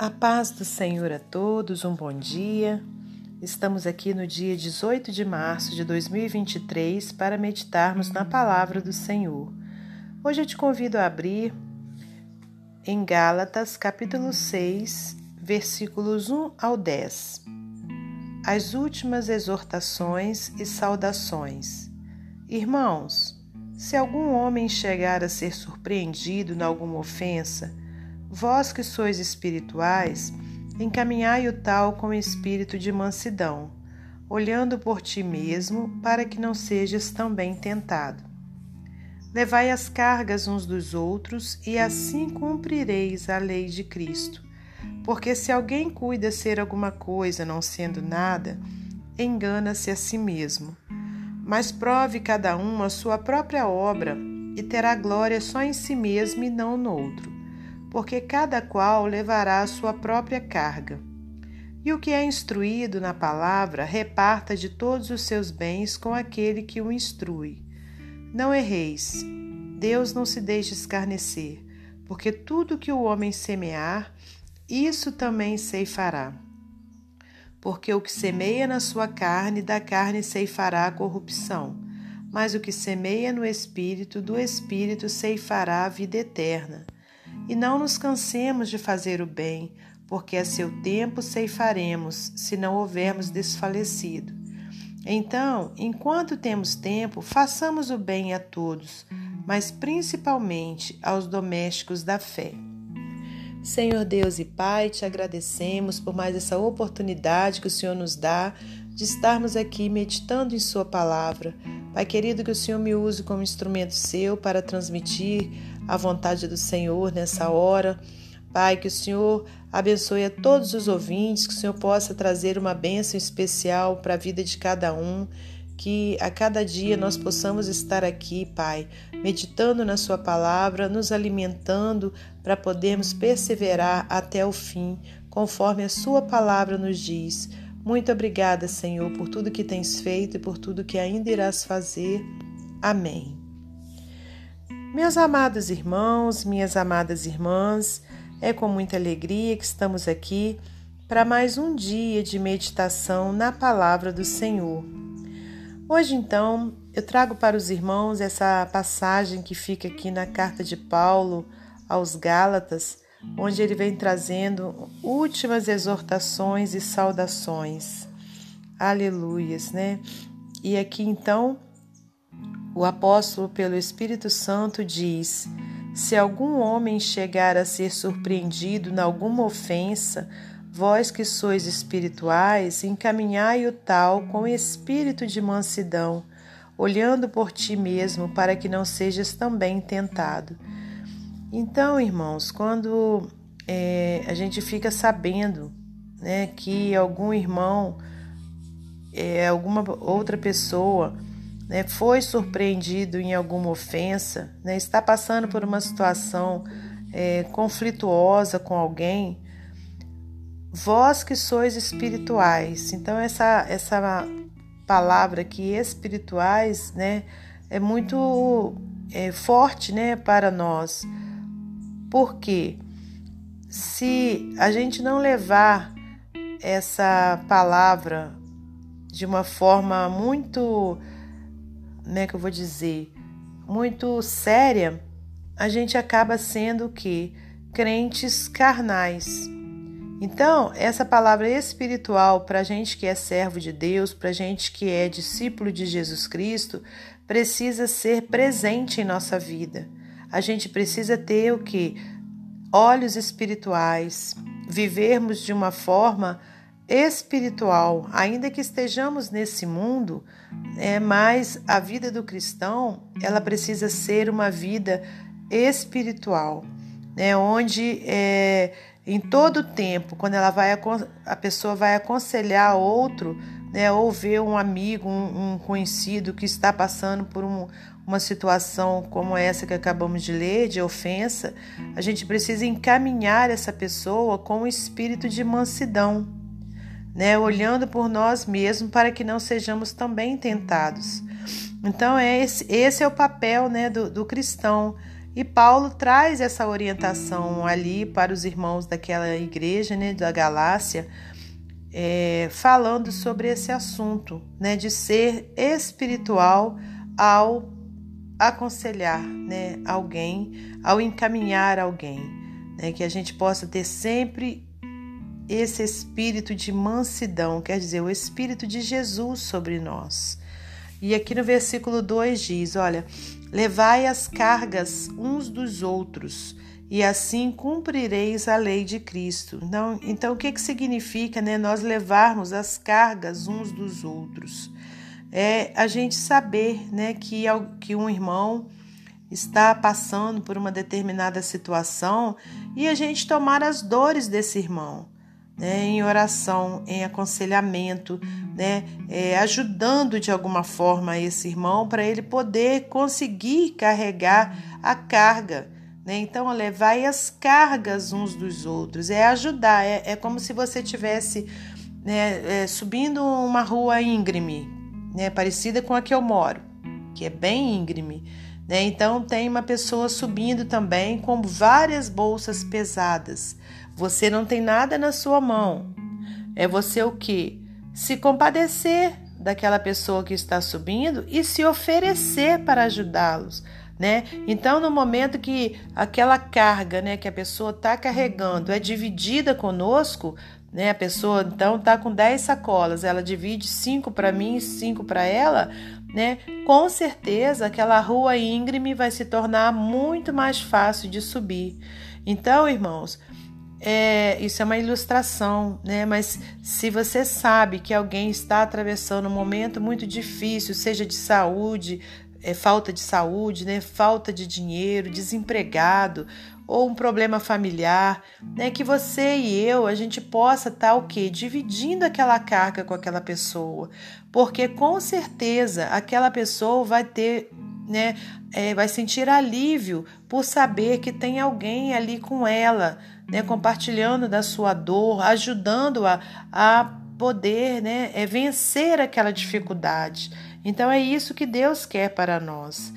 A paz do Senhor a todos, um bom dia. Estamos aqui no dia 18 de março de 2023 para meditarmos na palavra do Senhor. Hoje eu te convido a abrir em Gálatas, capítulo 6, versículos 1 ao 10. As últimas exortações e saudações. Irmãos, se algum homem chegar a ser surpreendido em alguma ofensa, Vós que sois espirituais, encaminhai o tal com espírito de mansidão, olhando por ti mesmo, para que não sejas também tentado. Levai as cargas uns dos outros, e assim cumprireis a lei de Cristo. Porque se alguém cuida ser alguma coisa não sendo nada, engana-se a si mesmo. Mas prove cada um a sua própria obra, e terá glória só em si mesmo e não no outro porque cada qual levará a sua própria carga. E o que é instruído na palavra, reparta de todos os seus bens com aquele que o instrui. Não erreis, Deus não se deixe escarnecer, porque tudo que o homem semear, isso também ceifará. Porque o que semeia na sua carne, da carne ceifará a corrupção, mas o que semeia no espírito, do espírito ceifará a vida eterna. E não nos cansemos de fazer o bem, porque a seu tempo ceifaremos, se não houvermos desfalecido. Então, enquanto temos tempo, façamos o bem a todos, mas principalmente aos domésticos da fé. Senhor Deus e Pai, te agradecemos por mais essa oportunidade que o Senhor nos dá de estarmos aqui meditando em Sua palavra. Pai querido, que o Senhor me use como instrumento seu para transmitir a vontade do Senhor nessa hora. Pai, que o Senhor abençoe a todos os ouvintes, que o Senhor possa trazer uma bênção especial para a vida de cada um, que a cada dia nós possamos estar aqui, Pai, meditando na Sua palavra, nos alimentando para podermos perseverar até o fim, conforme a Sua palavra nos diz. Muito obrigada, Senhor, por tudo que tens feito e por tudo que ainda irás fazer. Amém. Meus amados irmãos, minhas amadas irmãs, é com muita alegria que estamos aqui para mais um dia de meditação na palavra do Senhor. Hoje, então, eu trago para os irmãos essa passagem que fica aqui na carta de Paulo aos Gálatas, onde ele vem trazendo últimas exortações e saudações. Aleluias, né? E aqui então o apóstolo, pelo Espírito Santo, diz: Se algum homem chegar a ser surpreendido em alguma ofensa, vós que sois espirituais, encaminhai o tal com espírito de mansidão, olhando por ti mesmo, para que não sejas também tentado. Então, irmãos, quando é, a gente fica sabendo né, que algum irmão, é, alguma outra pessoa, né, foi surpreendido em alguma ofensa, né, está passando por uma situação é, conflituosa com alguém, vós que sois espirituais. Então, essa, essa palavra aqui, espirituais, né, é muito é, forte né, para nós. Porque se a gente não levar essa palavra de uma forma muito né, que eu vou dizer, muito séria, a gente acaba sendo o que? Crentes carnais. Então, essa palavra espiritual para a gente que é servo de Deus, para a gente que é discípulo de Jesus Cristo, precisa ser presente em nossa vida. A gente precisa ter o que? Olhos espirituais, vivermos de uma forma espiritual, ainda que estejamos nesse mundo, é, mas a vida do cristão ela precisa ser uma vida espiritual, né, onde é, em todo tempo, quando ela vai a pessoa vai aconselhar outro, né, ou ver um amigo, um, um conhecido que está passando por um, uma situação como essa que acabamos de ler, de ofensa, a gente precisa encaminhar essa pessoa com um espírito de mansidão né, olhando por nós mesmos para que não sejamos também tentados. Então, é esse, esse é o papel né, do, do cristão, E Paulo traz essa orientação ali para os irmãos daquela igreja, né, da Galácia, é, falando sobre esse assunto, né, de ser espiritual ao aconselhar, né, alguém, ao encaminhar alguém, né, que a gente possa ter sempre esse espírito de mansidão, quer dizer, o espírito de Jesus sobre nós. E aqui no versículo 2 diz: Olha, levai as cargas uns dos outros, e assim cumprireis a lei de Cristo. Então, então o que, que significa né, nós levarmos as cargas uns dos outros? É a gente saber né, que, que um irmão está passando por uma determinada situação e a gente tomar as dores desse irmão né, em oração, em aconselhamento, né, é, ajudando de alguma forma esse irmão para ele poder conseguir carregar a carga. Né? Então, levai as cargas uns dos outros, é ajudar, é, é como se você tivesse né, é, subindo uma rua íngreme, né, parecida com a que eu moro, que é bem íngreme. Né? Então, tem uma pessoa subindo também com várias bolsas pesadas. Você não tem nada na sua mão. É você o que? Se compadecer daquela pessoa que está subindo e se oferecer para ajudá-los. Né? Então, no momento que aquela carga né, que a pessoa está carregando é dividida conosco, né, a pessoa então está com 10 sacolas, ela divide 5 para mim e 5 para ela, né? com certeza aquela rua íngreme vai se tornar muito mais fácil de subir. Então, irmãos, é, isso é uma ilustração, né? Mas se você sabe que alguém está atravessando um momento muito difícil, seja de saúde, é, falta de saúde, né? Falta de dinheiro, desempregado ou um problema familiar, né? Que você e eu a gente possa estar tá, o quê? Dividindo aquela carga com aquela pessoa, porque com certeza aquela pessoa vai ter né, é, vai sentir alívio por saber que tem alguém ali com ela, né, compartilhando da sua dor, ajudando-a a poder né, é, vencer aquela dificuldade. Então é isso que Deus quer para nós.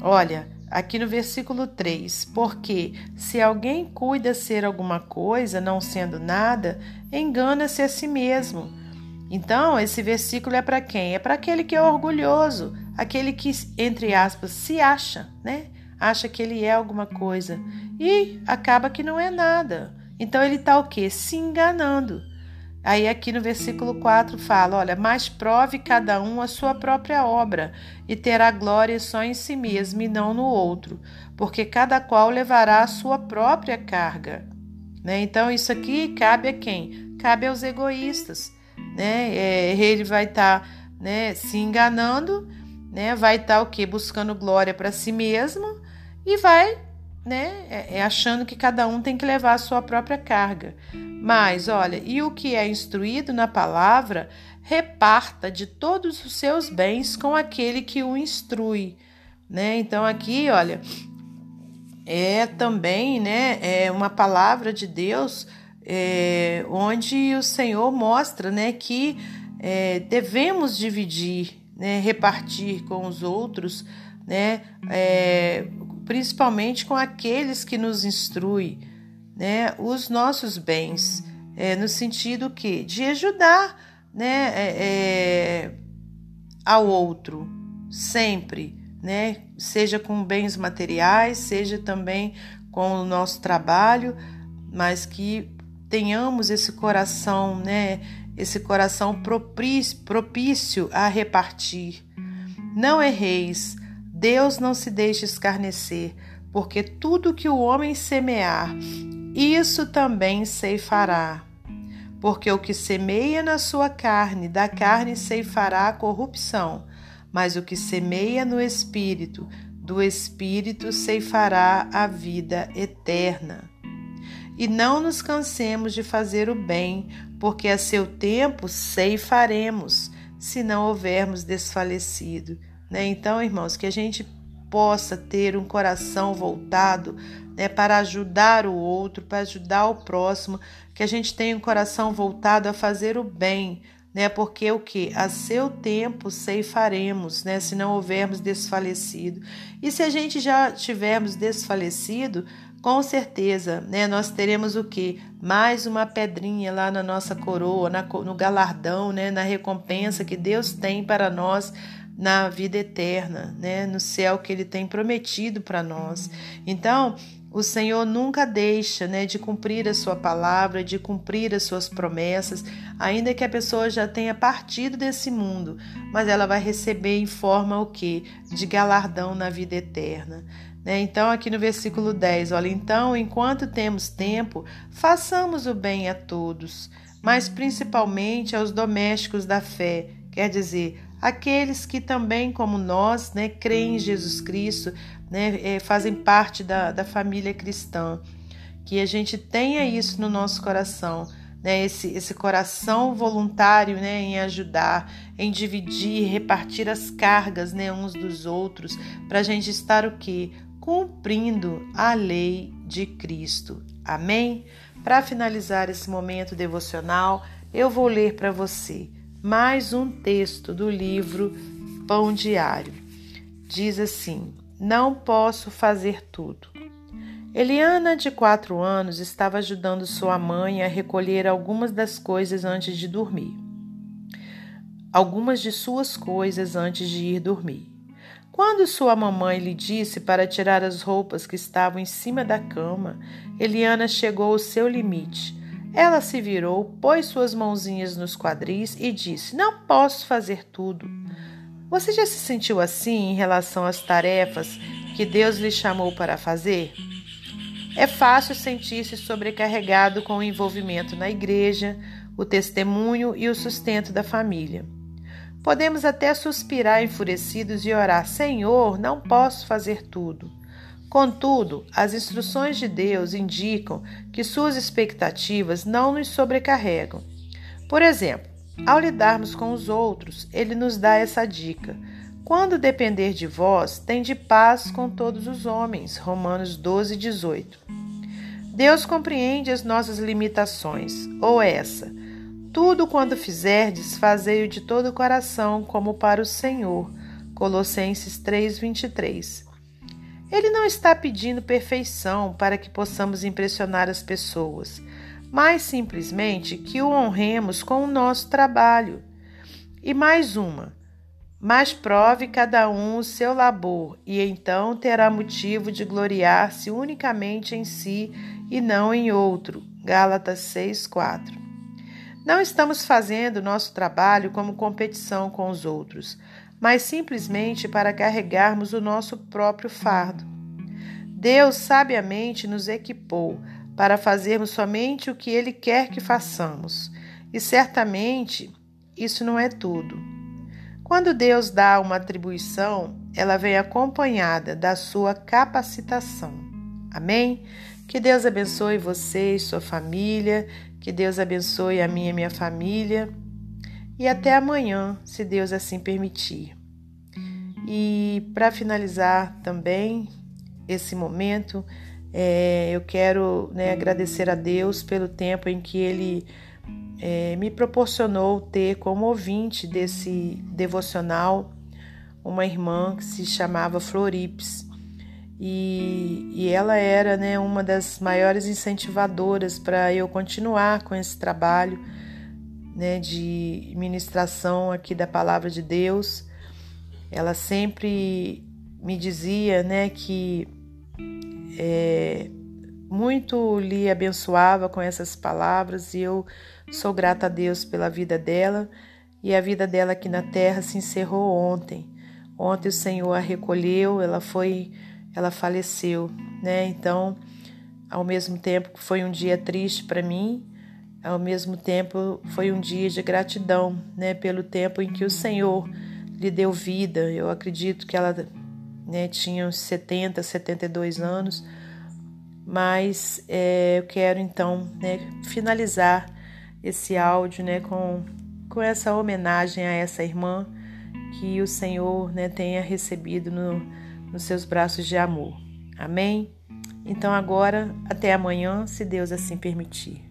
Olha, aqui no versículo 3: Porque se alguém cuida ser alguma coisa, não sendo nada, engana-se a si mesmo. Então, esse versículo é para quem? É para aquele que é orgulhoso, aquele que, entre aspas, se acha, né? Acha que ele é alguma coisa e acaba que não é nada. Então ele está o quê? Se enganando. Aí aqui no versículo 4 fala: olha, mas prove cada um a sua própria obra, e terá glória só em si mesmo e não no outro, porque cada qual levará a sua própria carga. Né? Então, isso aqui cabe a quem? Cabe aos egoístas né? É, ele vai estar tá, né, se enganando, né? Vai estar tá, o que? Buscando glória para si mesmo e vai, né? É, é, achando que cada um tem que levar a sua própria carga. Mas, olha, e o que é instruído na palavra, reparta de todos os seus bens com aquele que o instrui, né? Então aqui, olha, é também, né? É uma palavra de Deus é, onde o Senhor mostra né, que é, devemos dividir, né, repartir com os outros, né, é, principalmente com aqueles que nos instruem, né, os nossos bens, é, no sentido que de ajudar né, é, é, ao outro, sempre, né, seja com bens materiais, seja também com o nosso trabalho, mas que tenhamos esse coração, né? Esse coração propício, propício a repartir. Não erreis, Deus não se deixe escarnecer, porque tudo que o homem semear, isso também ceifará. Porque o que semeia na sua carne, da carne ceifará a corrupção, mas o que semeia no espírito, do espírito ceifará a vida eterna. E não nos cansemos de fazer o bem, porque a seu tempo ceifaremos, se não houvermos desfalecido. Né? Então, irmãos, que a gente possa ter um coração voltado né, para ajudar o outro, para ajudar o próximo, que a gente tenha um coração voltado a fazer o bem, né? Porque o que? A seu tempo ceifaremos, né? Se não houvermos desfalecido. E se a gente já tivermos desfalecido, com certeza, né, nós teremos o que? Mais uma pedrinha lá na nossa coroa, na, no galardão, né, na recompensa que Deus tem para nós na vida eterna, né, no céu que Ele tem prometido para nós. Então, o Senhor nunca deixa né, de cumprir a sua palavra, de cumprir as suas promessas, ainda que a pessoa já tenha partido desse mundo, mas ela vai receber em forma o que? De galardão na vida eterna. Né? Então, aqui no versículo 10, olha, então, enquanto temos tempo, façamos o bem a todos, mas principalmente aos domésticos da fé, quer dizer, aqueles que também, como nós, né, creem em Jesus Cristo, né, é, fazem parte da, da família cristã. Que a gente tenha isso no nosso coração, né, esse, esse coração voluntário né, em ajudar, em dividir, repartir as cargas né, uns dos outros, para a gente estar o quê? Cumprindo a lei de Cristo. Amém? Para finalizar esse momento devocional, eu vou ler para você mais um texto do livro Pão Diário. Diz assim: Não posso fazer tudo. Eliana, de quatro anos, estava ajudando sua mãe a recolher algumas das coisas antes de dormir. Algumas de suas coisas antes de ir dormir. Quando sua mamãe lhe disse para tirar as roupas que estavam em cima da cama, Eliana chegou ao seu limite ela se virou, pôs suas mãozinhas nos quadris e disse: Não posso fazer tudo. Você já se sentiu assim em relação às tarefas que Deus lhe chamou para fazer? É fácil sentir-se sobrecarregado com o envolvimento na igreja, o testemunho e o sustento da família. Podemos até suspirar enfurecidos e orar: Senhor, não posso fazer tudo. Contudo, as instruções de Deus indicam que suas expectativas não nos sobrecarregam. Por exemplo, ao lidarmos com os outros, ele nos dá essa dica: quando depender de vós, tende paz com todos os homens. Romanos 12, 18. Deus compreende as nossas limitações, ou essa. Tudo quando fizerdes, fazei-o de todo o coração, como para o Senhor. Colossenses 3, 23. Ele não está pedindo perfeição para que possamos impressionar as pessoas, mas simplesmente que o honremos com o nosso trabalho. E mais uma: mas prove cada um o seu labor, e então terá motivo de gloriar-se unicamente em si e não em outro. Gálatas 6:4. Não estamos fazendo nosso trabalho como competição com os outros, mas simplesmente para carregarmos o nosso próprio fardo. Deus sabiamente nos equipou para fazermos somente o que Ele quer que façamos, e certamente isso não é tudo. Quando Deus dá uma atribuição, ela vem acompanhada da sua capacitação. Amém? Que Deus abençoe você e sua família, que Deus abençoe a minha e minha família e até amanhã, se Deus assim permitir. E para finalizar também esse momento, é, eu quero né, agradecer a Deus pelo tempo em que Ele é, me proporcionou ter como ouvinte desse devocional uma irmã que se chamava Florips. E, e ela era né, uma das maiores incentivadoras para eu continuar com esse trabalho né, de ministração aqui da palavra de Deus. Ela sempre me dizia né, que é, muito lhe abençoava com essas palavras e eu sou grata a Deus pela vida dela e a vida dela aqui na terra se encerrou ontem. Ontem o Senhor a recolheu, ela foi, ela faleceu, né? Então, ao mesmo tempo que foi um dia triste para mim, ao mesmo tempo foi um dia de gratidão, né, pelo tempo em que o Senhor lhe deu vida. Eu acredito que ela né, tinha uns 70, 72 anos, mas é, eu quero então né, finalizar esse áudio né, com, com essa homenagem a essa irmã que o Senhor né, tenha recebido no, nos seus braços de amor. Amém? Então agora, até amanhã, se Deus assim permitir.